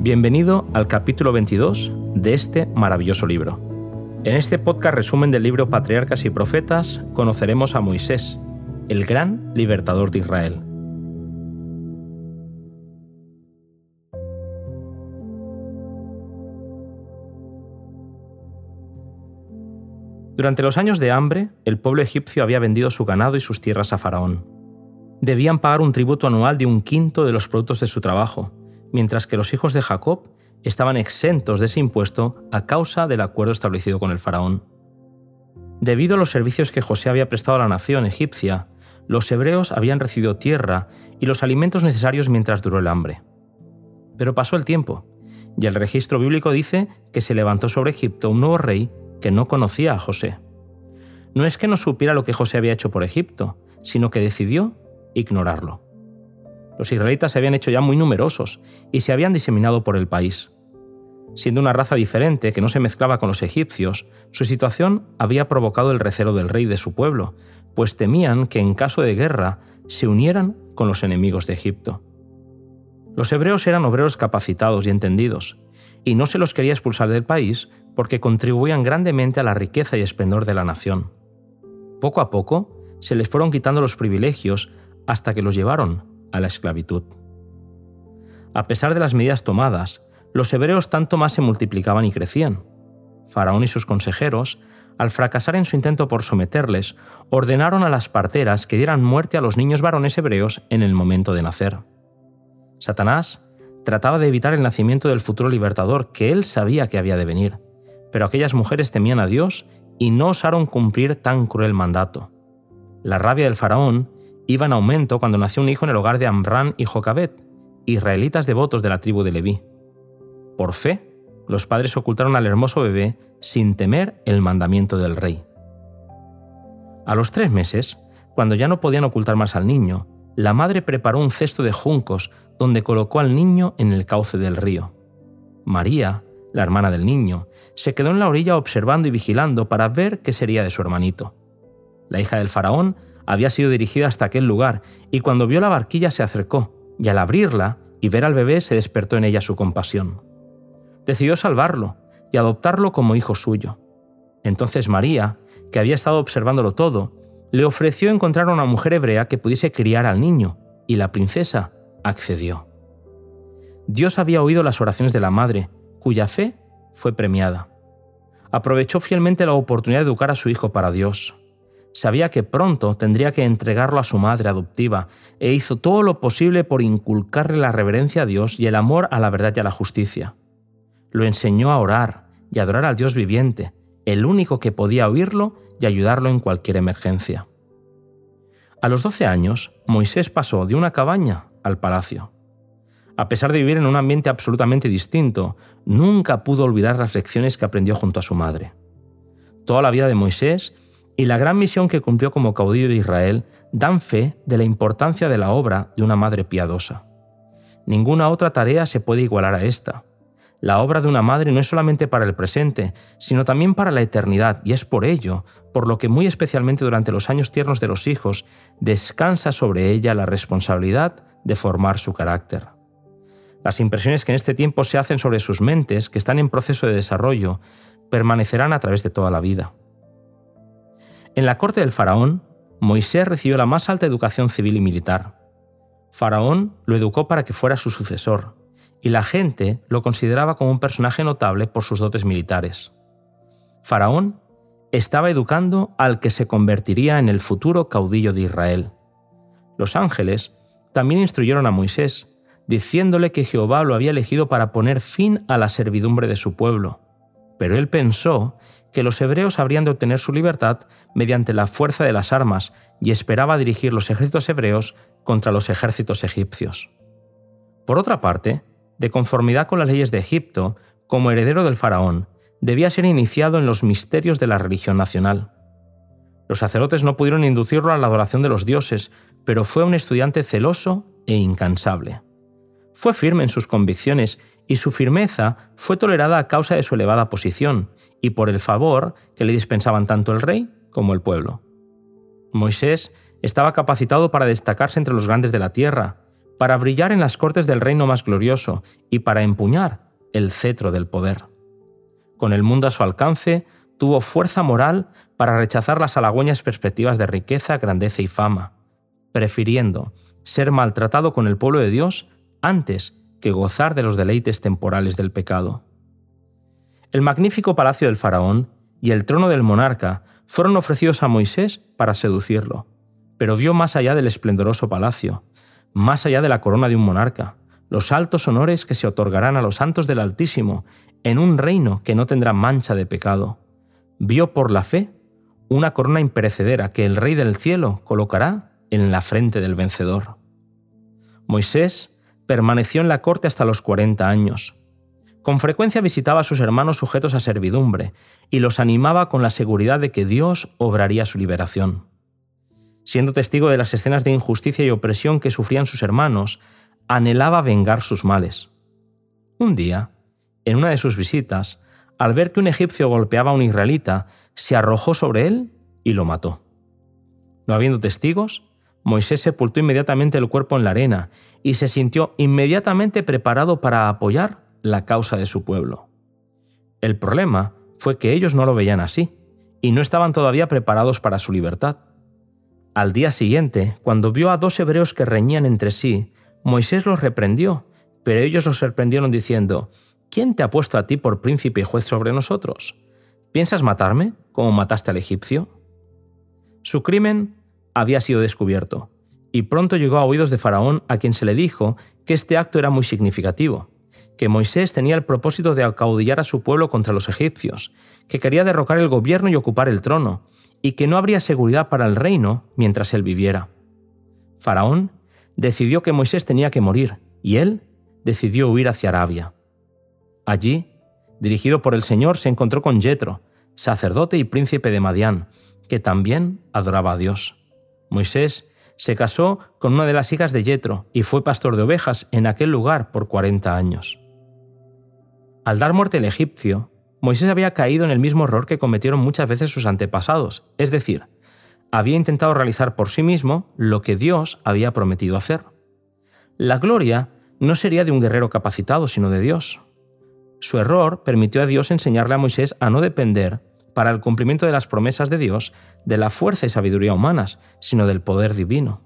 Bienvenido al capítulo 22 de este maravilloso libro. En este podcast resumen del libro Patriarcas y Profetas conoceremos a Moisés, el gran libertador de Israel. Durante los años de hambre, el pueblo egipcio había vendido su ganado y sus tierras a Faraón. Debían pagar un tributo anual de un quinto de los productos de su trabajo, mientras que los hijos de Jacob estaban exentos de ese impuesto a causa del acuerdo establecido con el faraón. Debido a los servicios que José había prestado a la nación egipcia, los hebreos habían recibido tierra y los alimentos necesarios mientras duró el hambre. Pero pasó el tiempo, y el registro bíblico dice que se levantó sobre Egipto un nuevo rey que no conocía a José. No es que no supiera lo que José había hecho por Egipto, sino que decidió ignorarlo. Los israelitas se habían hecho ya muy numerosos y se habían diseminado por el país. Siendo una raza diferente que no se mezclaba con los egipcios, su situación había provocado el recelo del rey de su pueblo, pues temían que en caso de guerra se unieran con los enemigos de Egipto. Los hebreos eran obreros capacitados y entendidos, y no se los quería expulsar del país porque contribuían grandemente a la riqueza y esplendor de la nación. Poco a poco se les fueron quitando los privilegios hasta que los llevaron a la esclavitud. A pesar de las medidas tomadas, los hebreos tanto más se multiplicaban y crecían. Faraón y sus consejeros, al fracasar en su intento por someterles, ordenaron a las parteras que dieran muerte a los niños varones hebreos en el momento de nacer. Satanás trataba de evitar el nacimiento del futuro libertador que él sabía que había de venir pero aquellas mujeres temían a Dios y no osaron cumplir tan cruel mandato. La rabia del faraón iba en aumento cuando nació un hijo en el hogar de Amran y Jocabet, israelitas devotos de la tribu de Leví. Por fe, los padres ocultaron al hermoso bebé sin temer el mandamiento del rey. A los tres meses, cuando ya no podían ocultar más al niño, la madre preparó un cesto de juncos donde colocó al niño en el cauce del río. María, la hermana del niño, se quedó en la orilla observando y vigilando para ver qué sería de su hermanito. La hija del faraón había sido dirigida hasta aquel lugar y cuando vio la barquilla se acercó y al abrirla y ver al bebé se despertó en ella su compasión. Decidió salvarlo y adoptarlo como hijo suyo. Entonces María, que había estado observándolo todo, le ofreció encontrar a una mujer hebrea que pudiese criar al niño, y la princesa accedió. Dios había oído las oraciones de la madre cuya fe fue premiada. Aprovechó fielmente la oportunidad de educar a su hijo para Dios. Sabía que pronto tendría que entregarlo a su madre adoptiva e hizo todo lo posible por inculcarle la reverencia a Dios y el amor a la verdad y a la justicia. Lo enseñó a orar y adorar al Dios viviente, el único que podía oírlo y ayudarlo en cualquier emergencia. A los 12 años, Moisés pasó de una cabaña al palacio. A pesar de vivir en un ambiente absolutamente distinto, nunca pudo olvidar las lecciones que aprendió junto a su madre. Toda la vida de Moisés y la gran misión que cumplió como caudillo de Israel dan fe de la importancia de la obra de una madre piadosa. Ninguna otra tarea se puede igualar a esta. La obra de una madre no es solamente para el presente, sino también para la eternidad, y es por ello, por lo que muy especialmente durante los años tiernos de los hijos, descansa sobre ella la responsabilidad de formar su carácter. Las impresiones que en este tiempo se hacen sobre sus mentes, que están en proceso de desarrollo, permanecerán a través de toda la vida. En la corte del faraón, Moisés recibió la más alta educación civil y militar. Faraón lo educó para que fuera su sucesor, y la gente lo consideraba como un personaje notable por sus dotes militares. Faraón estaba educando al que se convertiría en el futuro caudillo de Israel. Los ángeles también instruyeron a Moisés, diciéndole que Jehová lo había elegido para poner fin a la servidumbre de su pueblo. Pero él pensó que los hebreos habrían de obtener su libertad mediante la fuerza de las armas y esperaba dirigir los ejércitos hebreos contra los ejércitos egipcios. Por otra parte, de conformidad con las leyes de Egipto, como heredero del faraón, debía ser iniciado en los misterios de la religión nacional. Los sacerdotes no pudieron inducirlo a la adoración de los dioses, pero fue un estudiante celoso e incansable. Fue firme en sus convicciones y su firmeza fue tolerada a causa de su elevada posición y por el favor que le dispensaban tanto el rey como el pueblo. Moisés estaba capacitado para destacarse entre los grandes de la tierra, para brillar en las cortes del reino más glorioso y para empuñar el cetro del poder. Con el mundo a su alcance, tuvo fuerza moral para rechazar las halagüeñas perspectivas de riqueza, grandeza y fama, prefiriendo ser maltratado con el pueblo de Dios antes que gozar de los deleites temporales del pecado. El magnífico palacio del faraón y el trono del monarca fueron ofrecidos a Moisés para seducirlo, pero vio más allá del esplendoroso palacio, más allá de la corona de un monarca, los altos honores que se otorgarán a los santos del Altísimo en un reino que no tendrá mancha de pecado. Vio por la fe una corona imperecedera que el Rey del cielo colocará en la frente del vencedor. Moisés permaneció en la corte hasta los 40 años. Con frecuencia visitaba a sus hermanos sujetos a servidumbre y los animaba con la seguridad de que Dios obraría su liberación. Siendo testigo de las escenas de injusticia y opresión que sufrían sus hermanos, anhelaba vengar sus males. Un día, en una de sus visitas, al ver que un egipcio golpeaba a un israelita, se arrojó sobre él y lo mató. No habiendo testigos, Moisés sepultó inmediatamente el cuerpo en la arena y se sintió inmediatamente preparado para apoyar la causa de su pueblo. El problema fue que ellos no lo veían así y no estaban todavía preparados para su libertad. Al día siguiente, cuando vio a dos hebreos que reñían entre sí, Moisés los reprendió, pero ellos los sorprendieron diciendo, ¿quién te ha puesto a ti por príncipe y juez sobre nosotros? ¿Piensas matarme como mataste al egipcio? Su crimen había sido descubierto, y pronto llegó a oídos de Faraón a quien se le dijo que este acto era muy significativo, que Moisés tenía el propósito de acaudillar a su pueblo contra los egipcios, que quería derrocar el gobierno y ocupar el trono, y que no habría seguridad para el reino mientras él viviera. Faraón decidió que Moisés tenía que morir, y él decidió huir hacia Arabia. Allí, dirigido por el Señor, se encontró con Jetro, sacerdote y príncipe de Madián, que también adoraba a Dios. Moisés se casó con una de las hijas de Jetro y fue pastor de ovejas en aquel lugar por 40 años. Al dar muerte al egipcio, Moisés había caído en el mismo error que cometieron muchas veces sus antepasados, es decir, había intentado realizar por sí mismo lo que Dios había prometido hacer. La gloria no sería de un guerrero capacitado, sino de Dios. Su error permitió a Dios enseñarle a Moisés a no depender para el cumplimiento de las promesas de Dios de la fuerza y sabiduría humanas, sino del poder divino.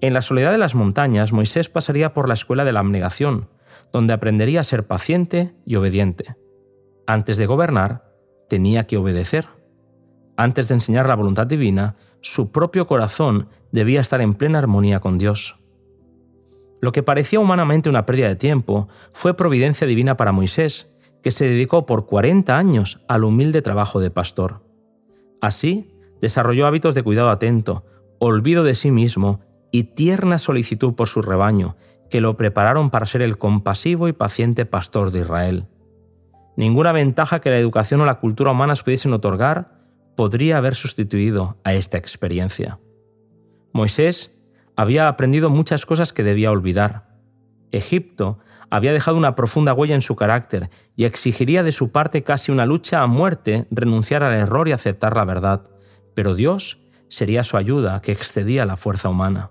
En la soledad de las montañas, Moisés pasaría por la escuela de la abnegación, donde aprendería a ser paciente y obediente. Antes de gobernar, tenía que obedecer. Antes de enseñar la voluntad divina, su propio corazón debía estar en plena armonía con Dios. Lo que parecía humanamente una pérdida de tiempo fue providencia divina para Moisés, que se dedicó por 40 años al humilde trabajo de pastor. Así, desarrolló hábitos de cuidado atento, olvido de sí mismo y tierna solicitud por su rebaño, que lo prepararon para ser el compasivo y paciente pastor de Israel. Ninguna ventaja que la educación o la cultura humanas pudiesen otorgar podría haber sustituido a esta experiencia. Moisés había aprendido muchas cosas que debía olvidar. Egipto había dejado una profunda huella en su carácter y exigiría de su parte casi una lucha a muerte renunciar al error y aceptar la verdad, pero Dios sería su ayuda que excedía la fuerza humana.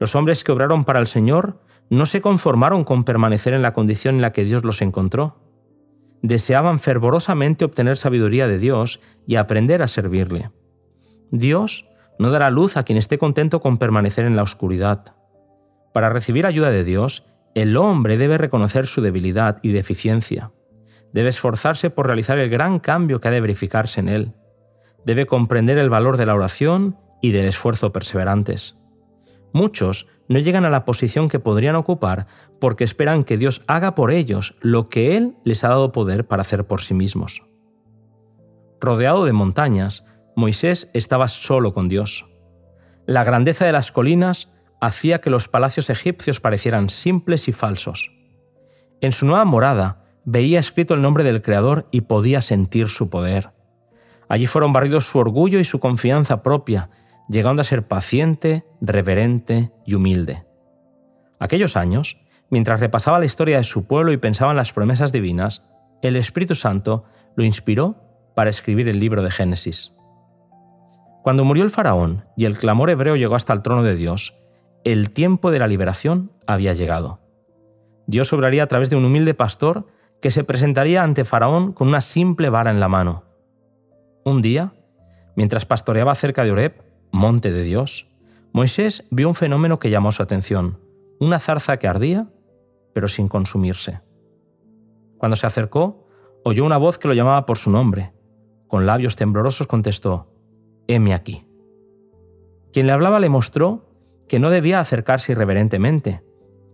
Los hombres que obraron para el Señor no se conformaron con permanecer en la condición en la que Dios los encontró. Deseaban fervorosamente obtener sabiduría de Dios y aprender a servirle. Dios no dará luz a quien esté contento con permanecer en la oscuridad. Para recibir ayuda de Dios, el hombre debe reconocer su debilidad y deficiencia. Debe esforzarse por realizar el gran cambio que ha de verificarse en él. Debe comprender el valor de la oración y del esfuerzo perseverantes. Muchos no llegan a la posición que podrían ocupar porque esperan que Dios haga por ellos lo que Él les ha dado poder para hacer por sí mismos. Rodeado de montañas, Moisés estaba solo con Dios. La grandeza de las colinas hacía que los palacios egipcios parecieran simples y falsos. En su nueva morada veía escrito el nombre del Creador y podía sentir su poder. Allí fueron barridos su orgullo y su confianza propia, llegando a ser paciente, reverente y humilde. Aquellos años, mientras repasaba la historia de su pueblo y pensaba en las promesas divinas, el Espíritu Santo lo inspiró para escribir el libro de Génesis. Cuando murió el faraón y el clamor hebreo llegó hasta el trono de Dios, el tiempo de la liberación había llegado. Dios obraría a través de un humilde pastor que se presentaría ante Faraón con una simple vara en la mano. Un día, mientras pastoreaba cerca de Oreb, monte de Dios, Moisés vio un fenómeno que llamó su atención, una zarza que ardía, pero sin consumirse. Cuando se acercó, oyó una voz que lo llamaba por su nombre. Con labios temblorosos contestó, heme aquí. Quien le hablaba le mostró que no debía acercarse irreverentemente.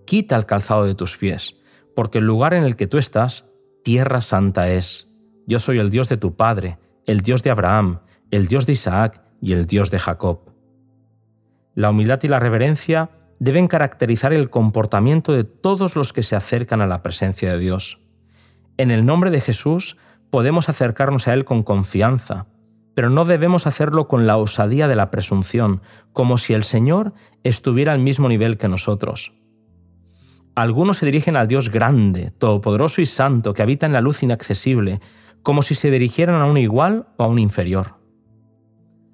Quita el calzado de tus pies, porque el lugar en el que tú estás, tierra santa es. Yo soy el Dios de tu Padre, el Dios de Abraham, el Dios de Isaac y el Dios de Jacob. La humildad y la reverencia deben caracterizar el comportamiento de todos los que se acercan a la presencia de Dios. En el nombre de Jesús podemos acercarnos a Él con confianza, pero no debemos hacerlo con la osadía de la presunción, como si el Señor estuviera al mismo nivel que nosotros. Algunos se dirigen al Dios grande, todopoderoso y santo, que habita en la luz inaccesible, como si se dirigieran a un igual o a un inferior.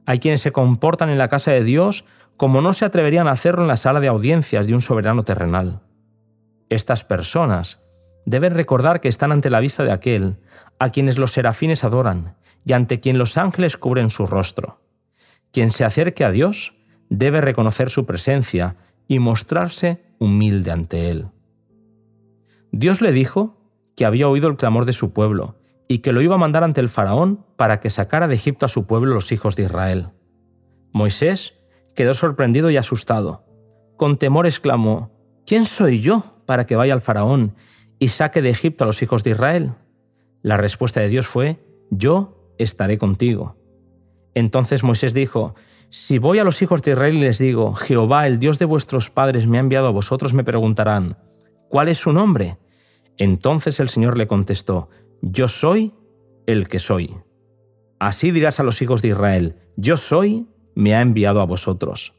Hay quienes se comportan en la casa de Dios como no se atreverían a hacerlo en la sala de audiencias de un soberano terrenal. Estas personas deben recordar que están ante la vista de aquel a quienes los serafines adoran y ante quien los ángeles cubren su rostro. Quien se acerque a Dios debe reconocer su presencia y mostrarse humilde ante Él. Dios le dijo que había oído el clamor de su pueblo y que lo iba a mandar ante el faraón para que sacara de Egipto a su pueblo los hijos de Israel. Moisés quedó sorprendido y asustado. Con temor exclamó, ¿quién soy yo para que vaya al faraón y saque de Egipto a los hijos de Israel? La respuesta de Dios fue, yo estaré contigo. Entonces Moisés dijo, si voy a los hijos de Israel y les digo, Jehová, el Dios de vuestros padres, me ha enviado a vosotros, me preguntarán, ¿cuál es su nombre? Entonces el Señor le contestó, yo soy el que soy. Así dirás a los hijos de Israel, yo soy, me ha enviado a vosotros.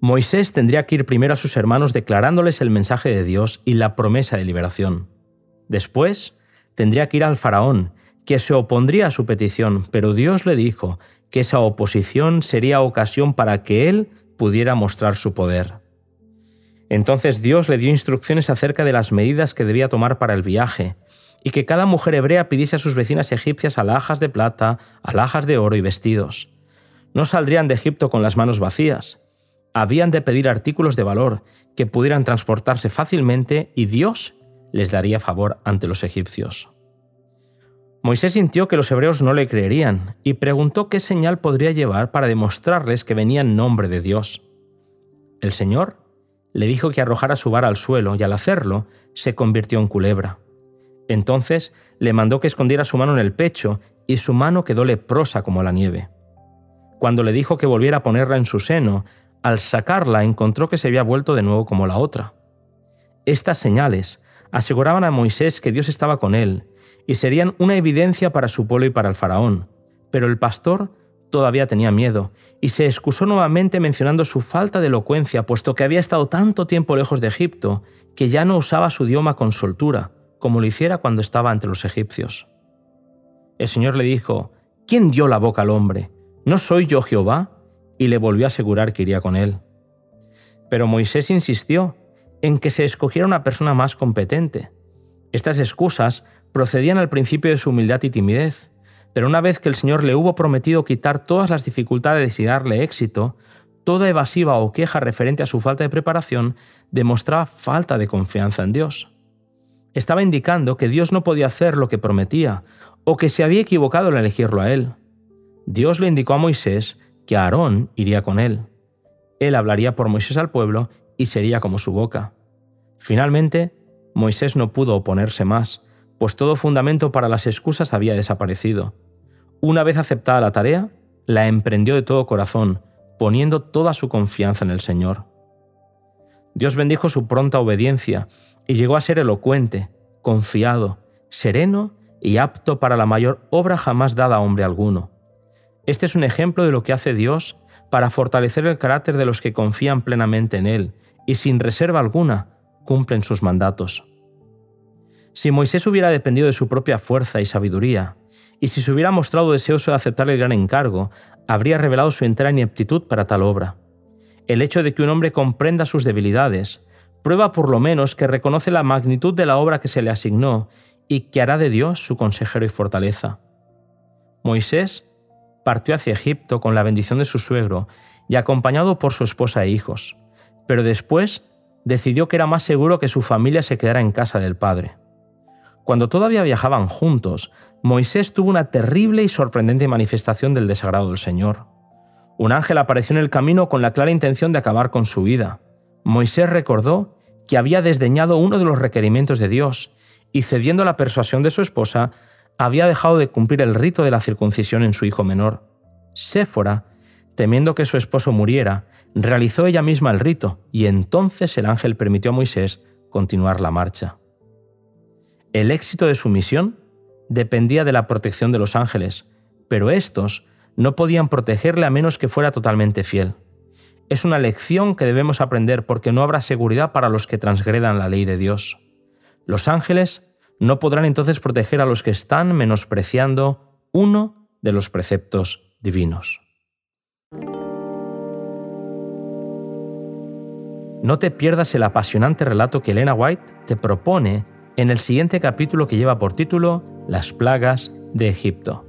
Moisés tendría que ir primero a sus hermanos declarándoles el mensaje de Dios y la promesa de liberación. Después, tendría que ir al faraón, que se opondría a su petición, pero Dios le dijo que esa oposición sería ocasión para que él pudiera mostrar su poder. Entonces Dios le dio instrucciones acerca de las medidas que debía tomar para el viaje, y que cada mujer hebrea pidiese a sus vecinas egipcias alhajas de plata, alhajas de oro y vestidos. No saldrían de Egipto con las manos vacías. Habían de pedir artículos de valor que pudieran transportarse fácilmente y Dios les daría favor ante los egipcios. Moisés sintió que los hebreos no le creerían y preguntó qué señal podría llevar para demostrarles que venía en nombre de Dios. El Señor le dijo que arrojara su vara al suelo y al hacerlo se convirtió en culebra. Entonces le mandó que escondiera su mano en el pecho y su mano quedó leprosa como la nieve. Cuando le dijo que volviera a ponerla en su seno, al sacarla encontró que se había vuelto de nuevo como la otra. Estas señales aseguraban a Moisés que Dios estaba con él y serían una evidencia para su pueblo y para el faraón. Pero el pastor todavía tenía miedo y se excusó nuevamente mencionando su falta de elocuencia, puesto que había estado tanto tiempo lejos de Egipto que ya no usaba su idioma con soltura, como lo hiciera cuando estaba ante los egipcios. El Señor le dijo, ¿quién dio la boca al hombre? ¿No soy yo Jehová? Y le volvió a asegurar que iría con él. Pero Moisés insistió en que se escogiera una persona más competente. Estas excusas procedían al principio de su humildad y timidez, pero una vez que el Señor le hubo prometido quitar todas las dificultades y darle éxito, toda evasiva o queja referente a su falta de preparación demostraba falta de confianza en Dios. Estaba indicando que Dios no podía hacer lo que prometía o que se había equivocado al elegirlo a él. Dios le indicó a Moisés que Aarón iría con él. Él hablaría por Moisés al pueblo y sería como su boca. Finalmente, Moisés no pudo oponerse más, pues todo fundamento para las excusas había desaparecido. Una vez aceptada la tarea, la emprendió de todo corazón, poniendo toda su confianza en el Señor. Dios bendijo su pronta obediencia y llegó a ser elocuente, confiado, sereno y apto para la mayor obra jamás dada a hombre alguno. Este es un ejemplo de lo que hace Dios para fortalecer el carácter de los que confían plenamente en Él y sin reserva alguna cumplen sus mandatos. Si Moisés hubiera dependido de su propia fuerza y sabiduría, y si se hubiera mostrado deseoso de aceptar el gran encargo, habría revelado su entera ineptitud para tal obra. El hecho de que un hombre comprenda sus debilidades prueba por lo menos que reconoce la magnitud de la obra que se le asignó y que hará de Dios su consejero y fortaleza. Moisés partió hacia Egipto con la bendición de su suegro y acompañado por su esposa e hijos, pero después decidió que era más seguro que su familia se quedara en casa del padre. Cuando todavía viajaban juntos, Moisés tuvo una terrible y sorprendente manifestación del desagrado del Señor. Un ángel apareció en el camino con la clara intención de acabar con su vida. Moisés recordó que había desdeñado uno de los requerimientos de Dios y cediendo a la persuasión de su esposa, había dejado de cumplir el rito de la circuncisión en su hijo menor. Séfora, temiendo que su esposo muriera, realizó ella misma el rito y entonces el ángel permitió a Moisés continuar la marcha. El éxito de su misión dependía de la protección de los ángeles, pero estos no podían protegerle a menos que fuera totalmente fiel. Es una lección que debemos aprender porque no habrá seguridad para los que transgredan la ley de Dios. Los ángeles no podrán entonces proteger a los que están menospreciando uno de los preceptos divinos. No te pierdas el apasionante relato que Elena White te propone en el siguiente capítulo que lleva por título las plagas de Egipto.